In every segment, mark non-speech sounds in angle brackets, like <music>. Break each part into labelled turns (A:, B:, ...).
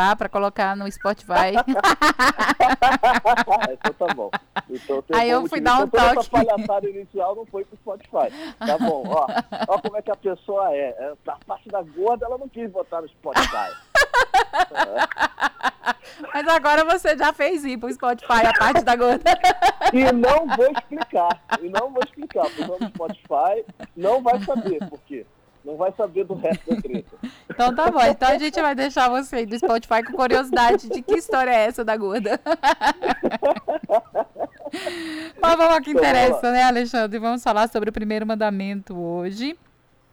A: participar para colocar no Spotify. <laughs>
B: então tá bom. Então,
A: Aí eu fui dar um
B: então,
A: toque.
B: Essa palhaçada inicial não foi pro Spotify. Tá bom, ó. Ó como é que a pessoa é. é a parte da gorda ela não quis botar no Spotify. <laughs>
A: Mas agora você já fez ir pro Spotify a parte da gorda. <laughs>
B: E não vou explicar. E não vou explicar. O pessoal do Spotify não vai saber por quê. Não vai saber do resto da treta. <laughs>
A: Então tá bom. Então a gente vai deixar você aí do Spotify com curiosidade de que história é essa da gorda. <laughs> Mas vamos ao que interessa, né, Alexandre? Vamos falar sobre o primeiro mandamento hoje.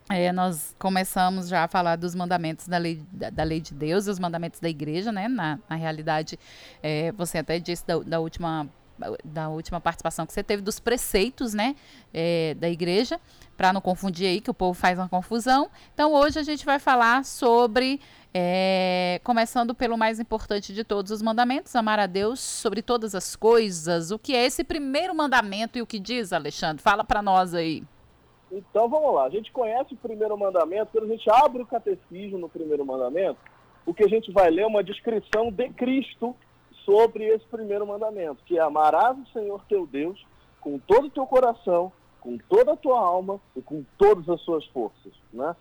A: É, nós começamos já a falar dos mandamentos da lei, da, da lei de Deus e os mandamentos da igreja, né? Na, na realidade, é, você até disse da, da última da última participação que você teve dos preceitos, né, é, da igreja, para não confundir aí que o povo faz uma confusão. Então hoje a gente vai falar sobre, é, começando pelo mais importante de todos os mandamentos, amar a Deus sobre todas as coisas. O que é esse primeiro mandamento e o que diz, Alexandre? Fala para nós aí.
B: Então vamos lá. A gente conhece o primeiro mandamento. Quando a gente abre o catecismo no primeiro mandamento, o que a gente vai ler é uma descrição de Cristo sobre esse primeiro mandamento, que é amarás o Senhor teu Deus com todo o teu coração, com toda a tua alma e com todas as suas forças. Né?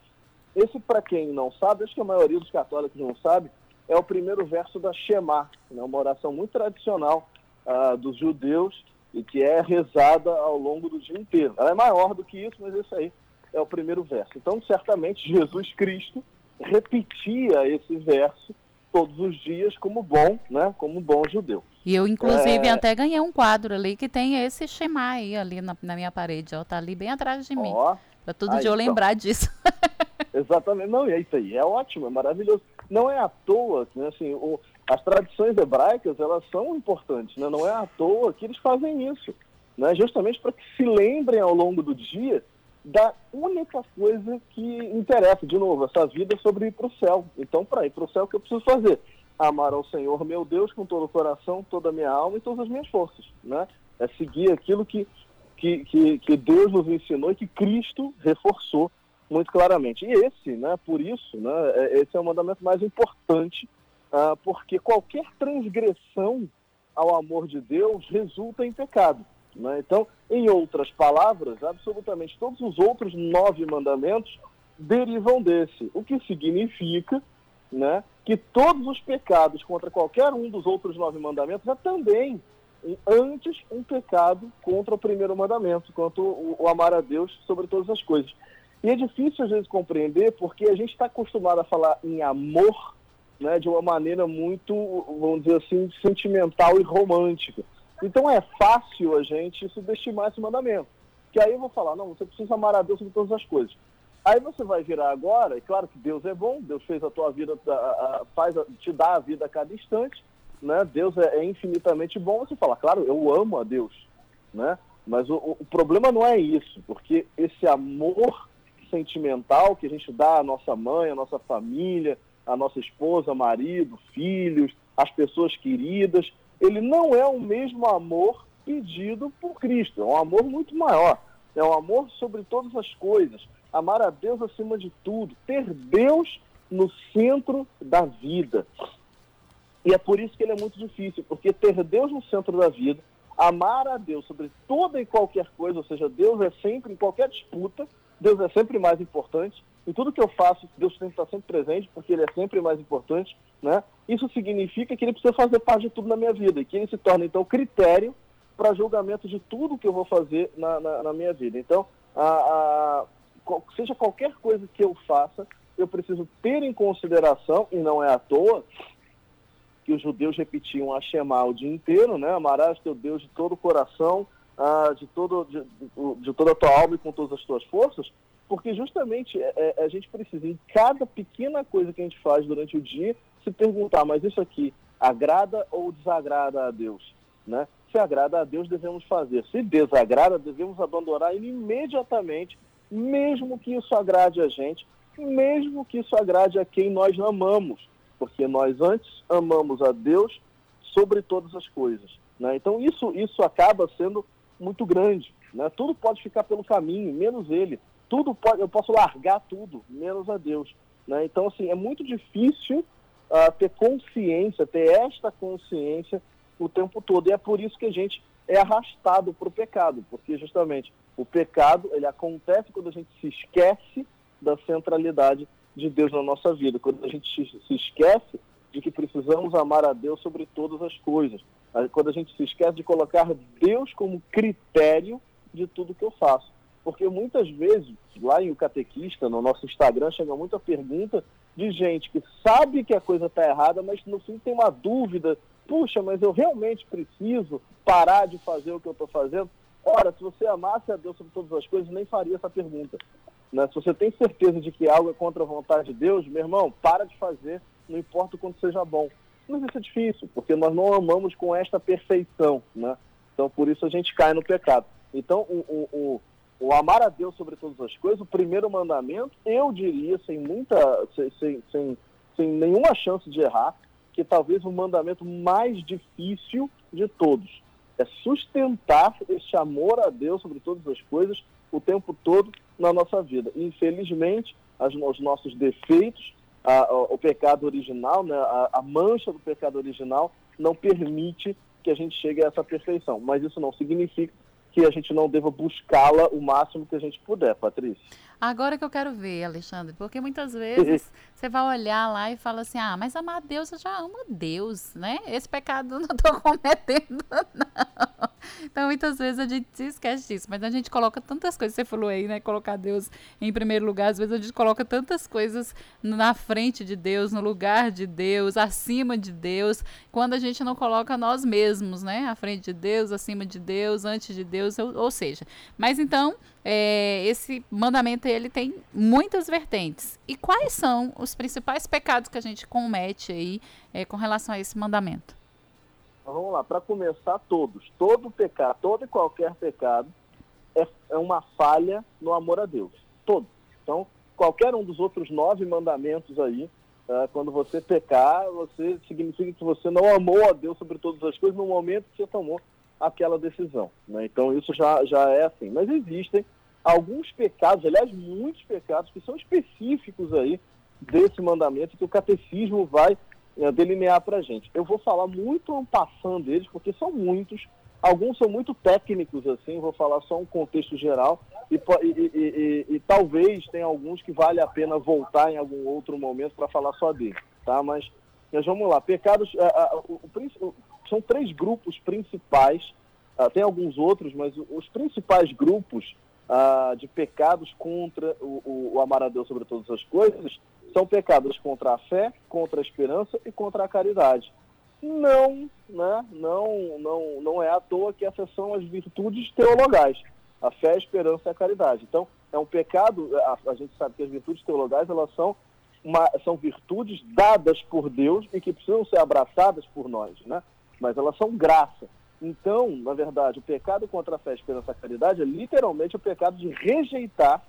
B: Esse, para quem não sabe, acho que a maioria dos católicos não sabe, é o primeiro verso da Shema, né? uma oração muito tradicional uh, dos judeus e que é rezada ao longo do dia inteiro. Ela é maior do que isso, mas esse aí é o primeiro verso. Então, certamente, <laughs> Jesus Cristo repetia esse verso todos os dias como bom, né, como bom judeu.
A: E eu, inclusive, é... até ganhei um quadro ali que tem esse Shema aí ali na, na minha parede, ó, tá ali bem atrás de mim. Ó, pra todo aí, dia eu então. lembrar disso. <laughs>
B: Exatamente, não, e é isso aí, é ótimo, é maravilhoso. Não é à toa, né, assim, o, as tradições hebraicas, elas são importantes, né, não é à toa que eles fazem isso, né, justamente para que se lembrem ao longo do dia da única coisa que interessa, de novo, essa vida é sobre ir para o céu. Então, para ir para o céu, o que eu preciso fazer? Amar ao Senhor, meu Deus, com todo o coração, toda a minha alma e todas as minhas forças. Né? É seguir aquilo que, que, que, que Deus nos ensinou e que Cristo reforçou muito claramente. E esse, né, por isso, né, esse é o mandamento mais importante, uh, porque qualquer transgressão ao amor de Deus resulta em pecado. Né? Então, em outras palavras, absolutamente todos os outros nove mandamentos derivam desse, o que significa né, que todos os pecados contra qualquer um dos outros nove mandamentos é também antes um pecado contra o primeiro mandamento, quanto o, o amar a Deus sobre todas as coisas. E é difícil às vezes compreender porque a gente está acostumado a falar em amor né, de uma maneira muito, vamos dizer assim, sentimental e romântica. Então é fácil a gente subestimar esse mandamento. Que aí eu vou falar, não, você precisa amar a Deus sobre todas as coisas. Aí você vai virar agora, e claro que Deus é bom, Deus fez a tua vida, faz, te dá a vida a cada instante, né? Deus é, é infinitamente bom. Você fala, claro, eu amo a Deus, né? Mas o, o problema não é isso, porque esse amor sentimental que a gente dá à nossa mãe, à nossa família, à nossa esposa, marido, filhos, às pessoas queridas, ele não é o mesmo amor pedido por Cristo. É um amor muito maior. É um amor sobre todas as coisas. Amar a Deus acima de tudo. Ter Deus no centro da vida. E é por isso que ele é muito difícil, porque ter Deus no centro da vida, amar a Deus sobre toda e qualquer coisa, ou seja, Deus é sempre, em qualquer disputa, Deus é sempre mais importante. Em tudo que eu faço, Deus tem que estar sempre presente, porque Ele é sempre mais importante. Né? Isso significa que Ele precisa fazer parte de tudo na minha vida, e que Ele se torna, então, critério para julgamento de tudo que eu vou fazer na, na, na minha vida. Então, a, a, seja qualquer coisa que eu faça, eu preciso ter em consideração, e não é à toa, que os judeus repetiam a Shema o dia inteiro, né? Amarás teu Deus de todo o coração, ah, de, todo, de, de, toda a tua alma e com todas as tuas forças, porque justamente é, é, a gente precisa, em cada pequena coisa que a gente faz durante o dia, se perguntar, mas isso aqui agrada ou desagrada a Deus? Né? Se agrada a Deus, devemos fazer. Se desagrada, devemos abandonar ele imediatamente, mesmo que isso agrade a gente, mesmo que isso agrade a quem nós amamos, porque nós antes amamos a Deus sobre todas as coisas. Né? Então isso, isso acaba sendo muito grande. Né? Tudo pode ficar pelo caminho, menos ele. Tudo pode, eu posso largar tudo, menos a Deus. Né? Então, assim, é muito difícil uh, ter consciência, ter esta consciência o tempo todo. E é por isso que a gente é arrastado para o pecado, porque justamente o pecado ele acontece quando a gente se esquece da centralidade de Deus na nossa vida, quando a gente se esquece de que precisamos amar a Deus sobre todas as coisas, quando a gente se esquece de colocar Deus como critério de tudo que eu faço. Porque muitas vezes, lá em O Catequista, no nosso Instagram, chega muita pergunta de gente que sabe que a coisa está errada, mas no fim tem uma dúvida. Puxa, mas eu realmente preciso parar de fazer o que eu estou fazendo? Ora, se você amasse a Deus sobre todas as coisas, nem faria essa pergunta. Né? Se você tem certeza de que algo é contra a vontade de Deus, meu irmão, para de fazer, não importa o quanto seja bom. Mas isso é difícil, porque nós não amamos com esta perfeição, né? Então, por isso a gente cai no pecado. Então, o, o, o, o amar a Deus sobre todas as coisas, o primeiro mandamento, eu diria, sem muita, sem, sem, sem, nenhuma chance de errar, que talvez o mandamento mais difícil de todos é sustentar esse amor a Deus sobre todas as coisas o tempo todo na nossa vida. Infelizmente, as, os nossos defeitos, a, a, o pecado original, né, a, a mancha do pecado original, não permite que a gente chegue a essa perfeição. Mas isso não significa que a gente não deva buscá-la o máximo que a gente puder, Patrícia.
A: Agora que eu quero ver, Alexandre, porque muitas vezes <laughs> você vai olhar lá e fala assim: ah, mas amar a Deus, eu já amo Deus, né? Esse pecado eu não estou <laughs> cometendo, não. Então, muitas vezes a gente se esquece disso, mas a gente coloca tantas coisas, você falou aí, né? Colocar Deus em primeiro lugar, às vezes a gente coloca tantas coisas na frente de Deus, no lugar de Deus, acima de Deus, quando a gente não coloca nós mesmos, né? À frente de Deus, acima de Deus, antes de Deus, ou, ou seja. Mas então, é, esse mandamento ele tem muitas vertentes. E quais são os principais pecados que a gente comete aí é, com relação a esse mandamento?
B: Então, vamos lá, para começar, todos. Todo pecado, todo e qualquer pecado é, é uma falha no amor a Deus. Todo. Então, qualquer um dos outros nove mandamentos aí, uh, quando você pecar, você significa que você não amou a Deus sobre todas as coisas no momento que você tomou aquela decisão. Né? Então, isso já, já é assim. Mas existem alguns pecados, aliás, muitos pecados que são específicos aí desse mandamento que o catecismo vai é, delinear para a gente. Eu vou falar muito passando deles, porque são muitos, alguns são muito técnicos, assim, vou falar só um contexto geral, e, e, e, e talvez tenha alguns que vale a pena voltar em algum outro momento para falar só dele, tá? Mas, mas vamos lá, pecados, o, o, são três grupos principais, uh, tem alguns outros, mas os principais grupos uh, de pecados contra o, o, o amar a Deus sobre todas as coisas são pecados contra a fé, contra a esperança e contra a caridade. Não, né? Não, não, não é à toa que essas são as virtudes teologais. A fé, a esperança e a caridade. Então, é um pecado, a, a gente sabe que as virtudes teologais, elas são, uma, são virtudes dadas por Deus e que precisam ser abraçadas por nós, né? Mas elas são graça. Então, na verdade, o pecado contra a fé, esperança a caridade é literalmente o pecado de rejeitar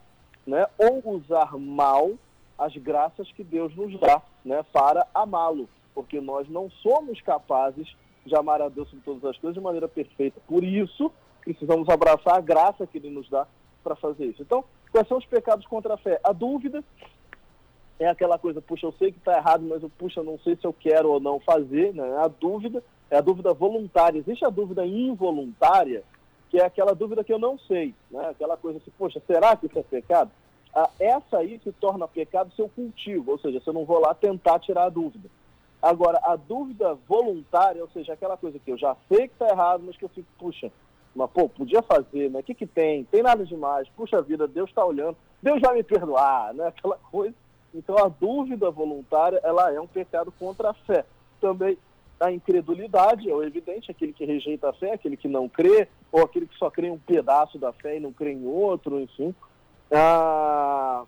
B: né, ou usar mal as graças que Deus nos dá né, para amá-lo, porque nós não somos capazes de amar a Deus sobre todas as coisas de maneira perfeita. Por isso, precisamos abraçar a graça que Ele nos dá para fazer isso. Então, quais são os pecados contra a fé? A dúvida é aquela coisa, puxa, eu sei que está errado, mas eu, puxa, não sei se eu quero ou não fazer. Né? A dúvida é a dúvida voluntária. Existe a dúvida involuntária, que é aquela dúvida que eu não sei. Né? Aquela coisa assim, poxa, será que isso é pecado? ah, essa aí se torna pecado seu cultivo, ou seja, você não vou lá tentar tirar a dúvida. Agora, a dúvida voluntária, ou seja, aquela coisa que eu já sei que está errado, mas que eu fico, puxa, mas pô, podia fazer, né? O que, que tem? Tem nada demais, puxa vida, Deus está olhando, Deus vai me perdoar, né? Aquela coisa. Então, a dúvida voluntária, ela é um pecado contra a fé. Também a incredulidade, é o evidente, aquele que rejeita a fé, aquele que não crê, ou aquele que só crê em um pedaço da fé e não crê em outro, enfim. Ah,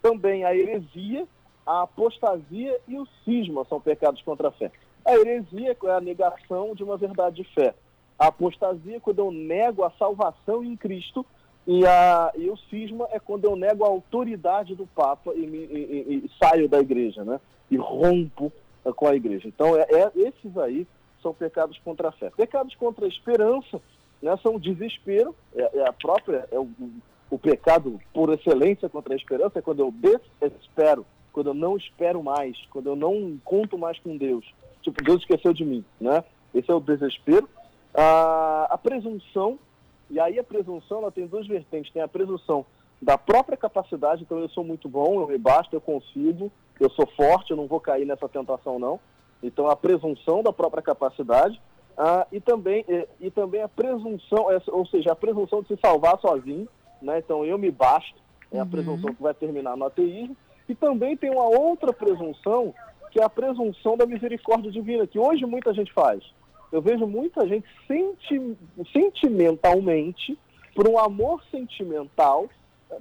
B: também a heresia, a apostasia e o cisma são pecados contra a fé. A heresia é a negação de uma verdade de fé. A apostasia é quando eu nego a salvação em Cristo e, a, e o cisma é quando eu nego a autoridade do Papa e, me, e, e saio da igreja, né? E rompo com a igreja. Então, é, é, esses aí são pecados contra a fé. Pecados contra a esperança né, são o desespero, é, é a própria, é o, o pecado por excelência contra a esperança é quando eu desespero quando eu não espero mais, quando eu não conto mais com Deus. Tipo, Deus esqueceu de mim, né? Esse é o desespero. A, a presunção, e aí a presunção ela tem duas vertentes. Tem a presunção da própria capacidade, então eu sou muito bom, eu me basto, eu consigo, eu sou forte, eu não vou cair nessa tentação não. Então a presunção da própria capacidade ah, e, também, e, e, também a presunção, ou seja, a presunção de se salvar sozinho, né? então eu me basto, é a uhum. presunção que vai terminar no ateísmo. E também tem uma outra presunção, que é a presunção da misericórdia divina, que hoje muita gente faz. Eu vejo muita gente senti sentimentalmente, por um amor sentimental,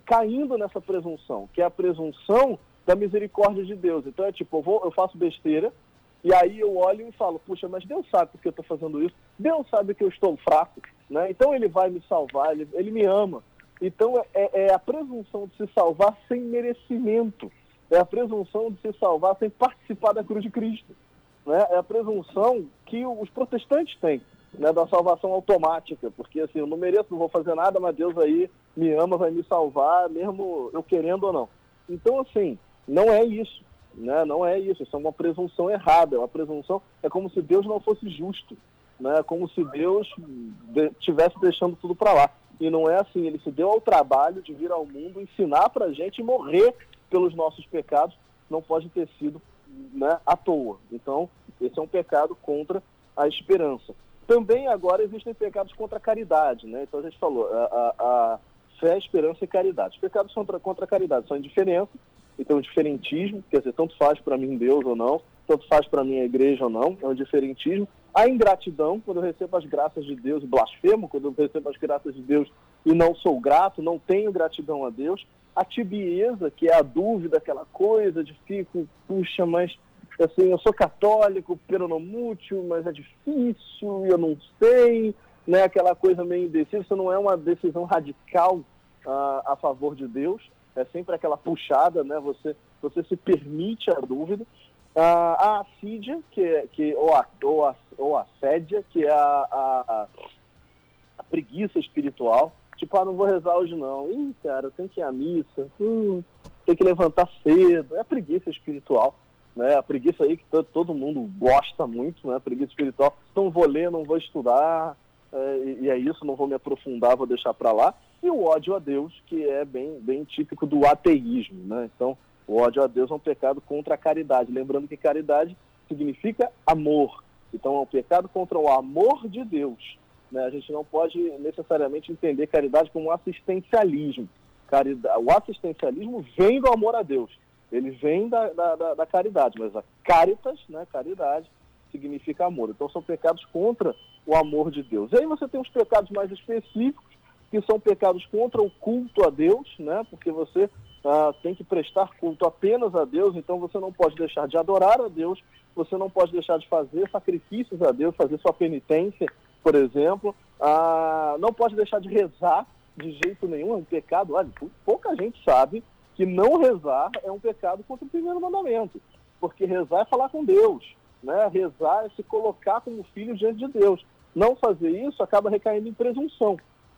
B: caindo nessa presunção, que é a presunção da misericórdia de Deus. Então é tipo, eu, vou, eu faço besteira, e aí eu olho e falo, puxa, mas Deus sabe porque eu estou fazendo isso, Deus sabe que eu estou fraco, né? então Ele vai me salvar, Ele, ele me ama. Então é, é a presunção de se salvar sem merecimento, é a presunção de se salvar sem participar da cruz de Cristo. Né? É a presunção que os protestantes têm, né, da salvação automática, porque assim, eu não mereço, não vou fazer nada, mas Deus aí me ama, vai me salvar, mesmo eu querendo ou não. Então, assim, não é isso. Né? Não é isso, isso é uma presunção errada, é uma presunção, é como se Deus não fosse justo, né? como se Deus estivesse deixando tudo para lá. E não é assim, ele se deu ao trabalho de vir ao mundo, ensinar para a gente morrer pelos nossos pecados, não pode ter sido né, à toa. Então, esse é um pecado contra a esperança. Também agora existem pecados contra a caridade, né? Então a gente falou, a, a, a fé, esperança e caridade. Os pecados contra, contra a caridade são indiferença, então, o diferentismo, quer dizer, tanto faz para mim Deus ou não, tanto faz para mim a igreja ou não, é um diferentismo. A ingratidão, quando eu recebo as graças de Deus e blasfemo, quando eu recebo as graças de Deus e não sou grato, não tenho gratidão a Deus. A tibieza, que é a dúvida, aquela coisa de fico, puxa, mas assim, eu sou católico, peronomútil, mas é difícil, eu não sei, né? aquela coisa meio indecisa, isso não é uma decisão radical uh, a favor de Deus é sempre aquela puxada, né? Você, você se permite a dúvida. Ah, a assídia, que, é, que, ou, a, ou, a, ou a que é a, a, a, preguiça espiritual. Tipo, ah, não vou rezar hoje não. Ih, cara, tem que ir à missa. Hum, tem que levantar cedo. É a preguiça espiritual. Né? A preguiça aí que todo mundo gosta muito, né? A preguiça espiritual. Não vou ler, não vou estudar. É, e, é isso, não vou me aprofundar, vou deixar para lá e o ódio a Deus, que é bem, bem típico do ateísmo. Né? Então, o ódio a Deus é um pecado contra a caridade. Lembrando que caridade significa amor. Então, é um pecado contra o amor de Deus. Né? A gente não pode necessariamente entender caridade como um assistencialismo. Caridade, o assistencialismo vem do amor a Deus. Ele vem da, da, da caridade, mas a caritas, né, caridade, significa amor. Então, são pecados contra o amor de Deus. E aí você tem os pecados mais específicos, que são pecados contra o culto a Deus, né? Porque você ah, tem que prestar culto apenas a Deus, então você não pode deixar de adorar a Deus, você não pode deixar de fazer sacrifícios a Deus, fazer sua penitência, por exemplo, ah, não pode deixar de rezar de jeito nenhum, é um pecado. Olha, pouca gente sabe que não rezar é um pecado contra o primeiro mandamento, porque rezar é falar com Deus, né? Rezar é se colocar como filho diante de Deus. Não fazer isso acaba recaindo em presunção.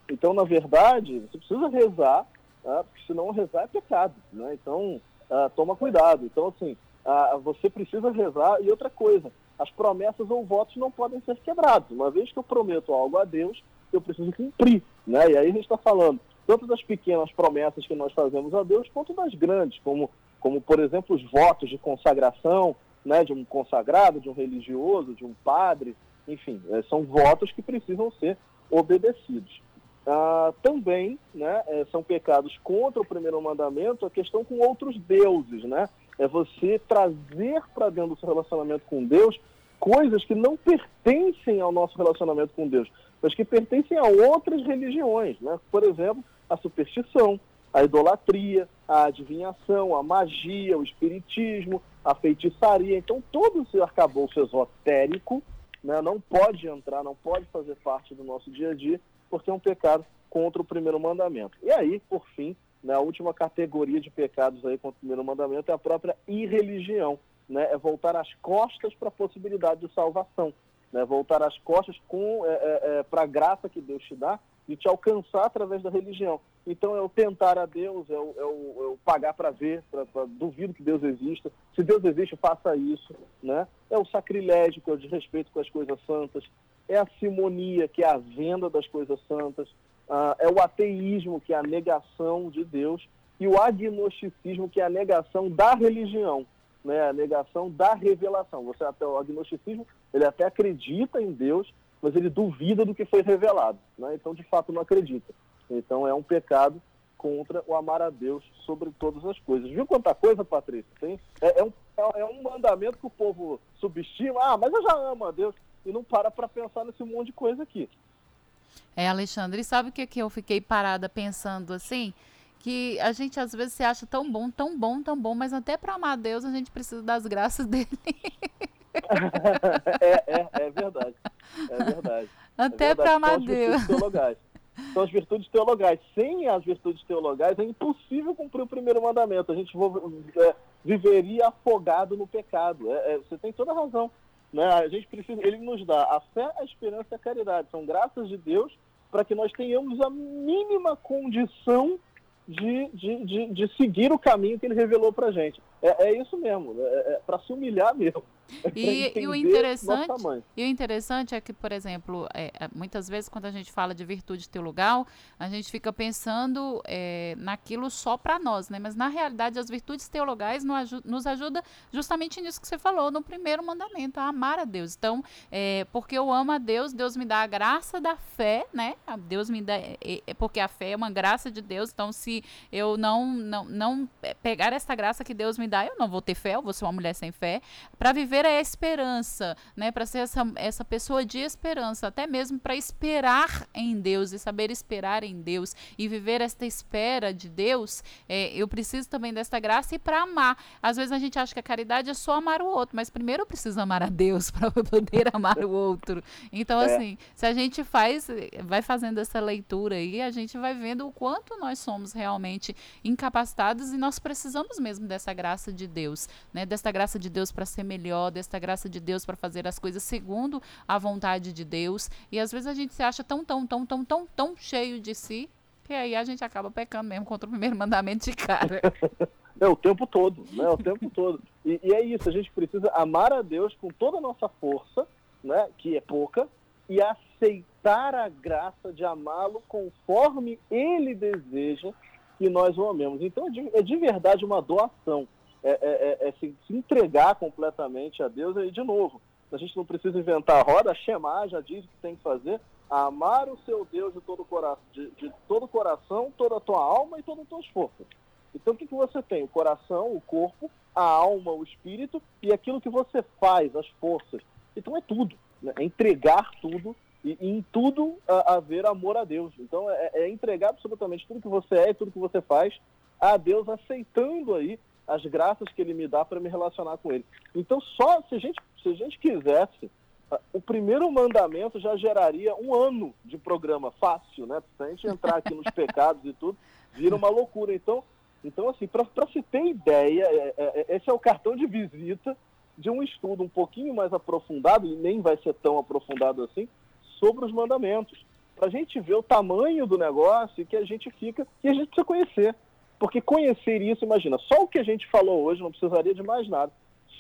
B: Então, na verdade, você precisa rezar, né? porque senão rezar é pecado. Né? Então, uh, toma cuidado. Então, assim, uh, você precisa rezar. E outra coisa, as promessas ou votos não podem ser quebrados. Uma vez que eu prometo algo a Deus, eu preciso cumprir. Né? E aí a gente está falando tanto das pequenas promessas que nós fazemos a Deus, quanto das grandes, como, como por exemplo, os votos de consagração né, de um consagrado, de um religioso, de um padre, enfim, eh, são votos que precisam ser obedecidos. Ah, também né, é, são pecados contra o primeiro mandamento a questão com outros deuses, né? É você trazer para dentro do seu relacionamento com Deus coisas que não pertencem ao nosso relacionamento com Deus, mas que pertencem a outras religiões, né? Por exemplo, a superstição, a idolatria, a adivinhação, a magia, o espiritismo, a feitiçaria. Então, todo esse arcabouço esotérico né, não pode entrar, não pode fazer parte do nosso dia a dia porque é um pecado contra o primeiro mandamento. E aí, por fim, né, a última categoria de pecados aí contra o primeiro mandamento é a própria irreligião, né, é voltar as costas para a possibilidade de salvação, né, voltar as costas é, é, é para a graça que Deus te dá de te alcançar através da religião. Então é o tentar a Deus, é o, é o, é o pagar para ver, pra, pra, duvido que Deus exista. Se Deus existe, faça isso. Né? É o sacrilégio, que é o desrespeito com as coisas santas. É a simonia, que é a venda das coisas santas. Ah, é o ateísmo, que é a negação de Deus. E o agnosticismo, que é a negação da religião, né? a negação da revelação. Você até o agnosticismo, ele até acredita em Deus, mas ele duvida do que foi revelado. Né? Então, de fato, não acredita. Então é um pecado contra o amar a Deus sobre todas as coisas. Viu quanta coisa, Patrícia? Tem? É, é, um, é um mandamento que o povo subestima. Ah, mas eu já amo a Deus. E não para para pensar nesse monte de coisa aqui.
A: É, Alexandre, e sabe o que, que eu fiquei parada pensando assim? Que a gente às vezes se acha tão bom, tão bom, tão bom, mas até para amar a Deus a gente precisa das graças <laughs> dele. <laughs>
B: é, é, é verdade. É verdade.
A: Até é para amar Deus
B: são as virtudes teologais. Sem as virtudes teologais é impossível cumprir o primeiro mandamento. A gente é, viveria afogado no pecado. É, é, você tem toda a razão. Né? A gente precisa, ele nos dá a fé, a esperança e a caridade. São graças de Deus para que nós tenhamos a mínima condição de, de, de, de, seguir o caminho que ele revelou para a gente. É, é, isso mesmo, é, é para se humilhar mesmo. <laughs>
A: E, e, o interessante, e o interessante é que, por exemplo, é, é, muitas vezes quando a gente fala de virtude teologal, a gente fica pensando é, naquilo só para nós, né? Mas na realidade as virtudes teologais nos, ajuda, justamente nisso que você falou, no primeiro mandamento, a amar a Deus. Então, é, porque eu amo a Deus, Deus me dá a graça da fé, né? Deus me dá, é, é, porque a fé é uma graça de Deus. Então, se eu não não, não pegar essa graça que Deus me dá, eu não vou ter fé, eu vou ser uma mulher sem fé, para viver viver a esperança, né? Para ser essa, essa pessoa de esperança, até mesmo para esperar em Deus e saber esperar em Deus e viver esta espera de Deus, é, eu preciso também desta graça e para amar. Às vezes a gente acha que a caridade é só amar o outro, mas primeiro eu preciso amar a Deus <laughs> para poder amar o outro. Então, é. assim, se a gente faz, vai fazendo essa leitura aí, a gente vai vendo o quanto nós somos realmente incapacitados e nós precisamos mesmo dessa graça de Deus, né? Desta graça de Deus para ser melhor desta graça de Deus para fazer as coisas segundo a vontade de Deus. E às vezes a gente se acha tão, tão, tão, tão, tão, tão cheio de si, que aí a gente acaba pecando mesmo contra o primeiro <laughs> mandamento de cara. <laughs>
B: É o tempo todo, né? O tempo todo. E, e, é isso, a gente precisa amar a Deus com toda a nossa força, né? Que é pouca, e aceitar a graça de amá-lo conforme Ele deseja que nós o amemos. Então é de, é de verdade uma doação é, é, é, é se, se, entregar completamente a Deus. E, de novo, a gente não precisa inventar a roda, Shema já diz o que tem que fazer, amar o seu Deus de todo, cora de, de todo coração, toda a tua alma e todas as tuas forças. Então, o que, que você tem? O coração, o corpo, a alma, o espírito e aquilo que você faz, as forças. Então, é tudo. Né? É entregar tudo e, e em tudo haver amor a Deus. Então, é, é entregar absolutamente tudo que você é e tudo que você faz a Deus, aceitando aí as graças que ele me dá para me relacionar com ele. Então, só se a gente, se a gente quisesse, o primeiro mandamento já geraria um ano de programa fácil, né? Se a gente entrar aqui nos <laughs> pecados e tudo, vira uma loucura. Então, então assim, para se ter ideia, é, é, é, esse é o cartão de visita de um estudo um pouquinho mais aprofundado, e nem vai ser tão aprofundado assim, sobre os mandamentos. Para a gente ver o tamanho do negócio e que a gente fica, e a gente precisa conhecer. Porque conhecer isso, imagina, só o que a gente falou hoje, não precisaria de mais nada,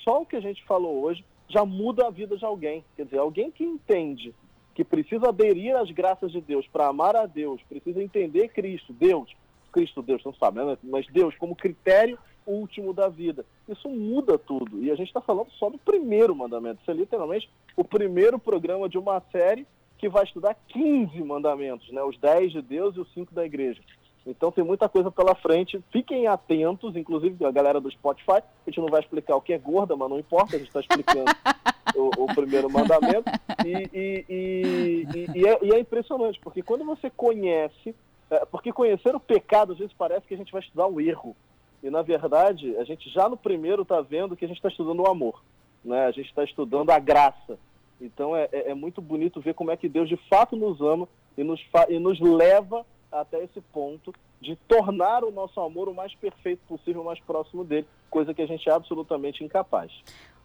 B: só o que a gente falou hoje já muda a vida de alguém. Quer dizer, alguém que entende que precisa aderir às graças de Deus para amar a Deus, precisa entender Cristo, Deus, Cristo, Deus, não sabe, né? mas Deus como critério último da vida. Isso muda tudo. E a gente está falando só do primeiro mandamento. Isso é literalmente o primeiro programa de uma série que vai estudar 15 mandamentos, né? os 10 de Deus e os 5 da igreja. Então tem muita coisa pela frente. Fiquem atentos, inclusive a galera do Spotify. A gente não vai explicar o que é gorda, mas não importa, a gente está explicando <laughs> o, o, primeiro mandamento. E, e, e, e, é, e, é, impressionante, porque quando você conhece, é, porque conhecer o pecado às vezes parece que a gente vai estudar o erro. E na verdade, a gente já no primeiro está vendo que a gente está estudando o amor. Né? A gente está estudando a graça. Então é, é, é, muito bonito ver como é que Deus de fato nos ama e nos, e nos leva até esse ponto de tornar o nosso amor o mais perfeito possível, o mais próximo dele, coisa que a gente é absolutamente incapaz.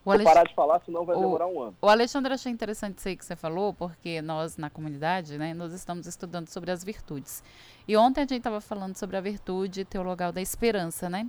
B: Vou Alex... parar de falar, senão vai o, demorar um ano.
A: O Alexandre, achei interessante isso aí que você falou, porque nós, na comunidade, né, nós estamos estudando sobre as virtudes. E ontem a gente estava falando sobre a virtude teologal da esperança, né?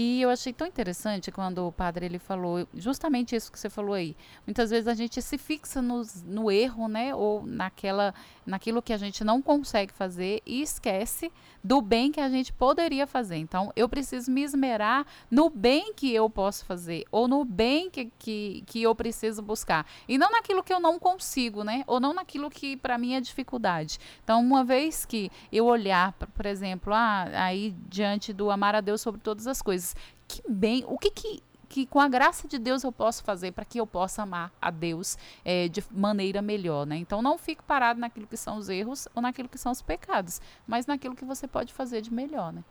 A: E eu achei tão interessante quando o padre ele falou justamente isso que você falou aí. Muitas vezes a gente se fixa no erro, né, ou naquela, naquilo que a gente não consegue fazer e esquece do bem que a gente poderia fazer. Então, eu preciso me esmerar no bem que eu posso fazer ou no bem que, que, que eu preciso buscar e não naquilo que eu não consigo, né, ou não naquilo que para mim é dificuldade. Então, uma vez que eu olhar, por exemplo, ah, aí diante do amar a Deus sobre todas as coisas Que bem, o que que que com a graça de Deus eu posso fazer para que eu possa amar a Deus é, de maneira melhor, né? Então não fique parado naquilo que são os erros ou naquilo que são os pecados, mas naquilo que você pode fazer de melhor, né?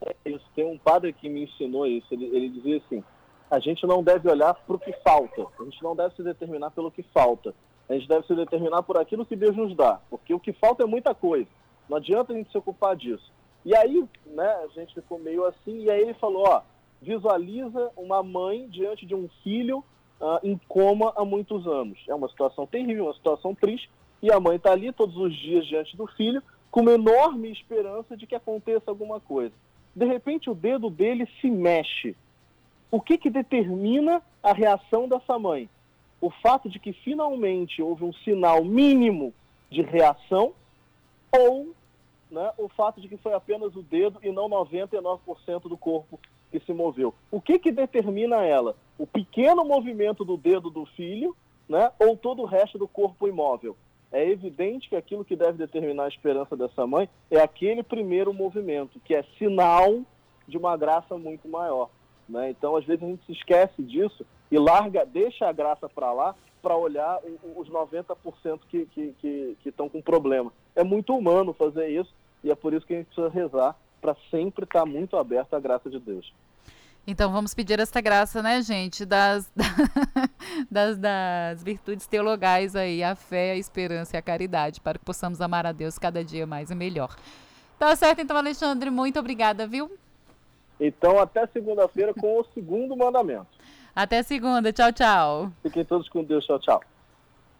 B: É isso. Tem um padre que me ensinou isso. Ele, ele dizia assim: a gente não deve olhar para o que falta. A gente não deve se determinar pelo que falta. A gente deve se determinar por aquilo que Deus nos dá, porque o que falta é muita coisa. Não adianta a gente se ocupar disso. E aí, né, a gente ficou meio assim, e aí ele falou, ó, visualiza uma mãe diante de um filho uh, em coma há muitos anos. É uma situação terrível, uma situação triste, e a mãe está ali todos os dias diante do filho, com uma enorme esperança de que aconteça alguma coisa. De repente, o dedo dele se mexe. O que, que determina a reação dessa mãe? O fato de que finalmente houve um sinal mínimo de reação ou né, o fato de que foi apenas o dedo e não 99% do corpo que se moveu. O que, que determina ela? O pequeno movimento do dedo do filho né, ou todo o resto do corpo imóvel? É evidente que aquilo que deve determinar a esperança dessa mãe é aquele primeiro movimento, que é sinal de uma graça muito maior. Né? Então, às vezes, a gente se esquece disso e larga, deixa a graça para lá para olhar os 90% que estão que, que, que com problema. É muito humano fazer isso e é por isso que a gente precisa rezar para sempre estar tá muito aberto à graça de Deus.
A: Então vamos pedir esta graça, né, gente, das, <laughs> das, das virtudes teologais aí, a fé, a esperança e a caridade, para que possamos amar a Deus cada dia mais e melhor. Tá certo, então, Alexandre, muito obrigada, viu?
B: Então, até segunda-feira com o segundo mandamento.
A: Até segunda. Tchau, tchau.
B: Fiquem todos com Deus. Tchau, tchau.